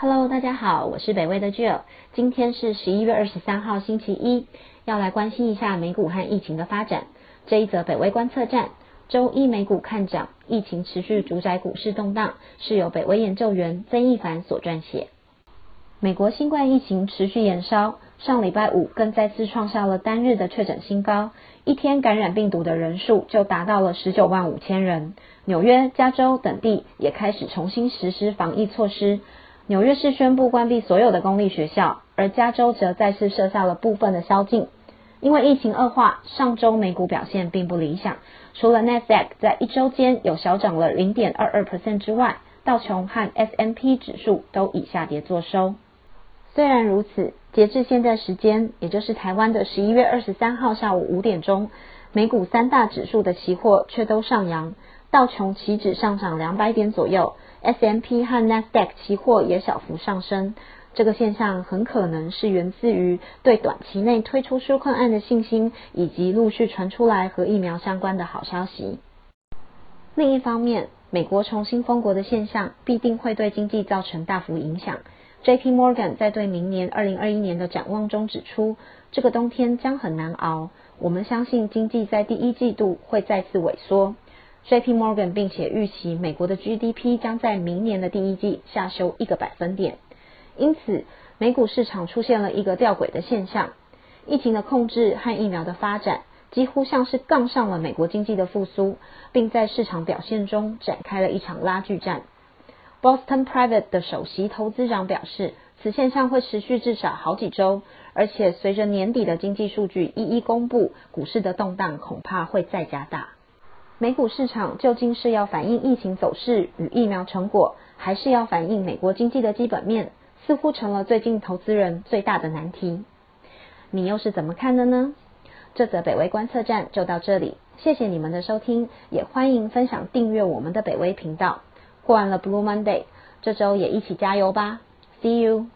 Hello，大家好，我是北威的 Jill。今天是十一月二十三号星期一，要来关心一下美股和疫情的发展。这一则北威观测站，周一美股看涨，疫情持续主宰股市动荡，是由北威研究员曾义凡所撰写。美国新冠疫情持续延烧，上礼拜五更再次创下了单日的确诊新高，一天感染病毒的人数就达到了十九万五千人。纽约、加州等地也开始重新实施防疫措施。纽约市宣布关闭所有的公立学校，而加州则再次设下了部分的宵禁。因为疫情恶化，上周美股表现并不理想，除了 Nasdaq 在一周间有小涨了零点二二 percent 之外，道琼和 S M P 指数都以下跌作收。虽然如此，截至现在时间，也就是台湾的十一月二十三号下午五点钟，美股三大指数的期货却都上扬，道琼期指上涨两百点左右。S M P 和 Nasdaq 期货也小幅上升，这个现象很可能是源自于对短期内推出纾困案的信心，以及陆续传出来和疫苗相关的好消息。另一方面，美国重新封国的现象必定会对经济造成大幅影响。J P Morgan 在对明年二零二一年的展望中指出，这个冬天将很难熬。我们相信经济在第一季度会再次萎缩。J.P. Morgan 并且预期美国的 GDP 将在明年的第一季下修一个百分点，因此美股市场出现了一个吊诡的现象：疫情的控制和疫苗的发展几乎像是杠上了美国经济的复苏，并在市场表现中展开了一场拉锯战。Boston Private 的首席投资长表示，此现象会持续至少好几周，而且随着年底的经济数据一一公布，股市的动荡恐怕会再加大。美股市场究竟是要反映疫情走势与疫苗成果，还是要反映美国经济的基本面，似乎成了最近投资人最大的难题。你又是怎么看的呢？这则北威观测站就到这里，谢谢你们的收听，也欢迎分享订阅我们的北威频道。过完了 Blue Monday，这周也一起加油吧！See you。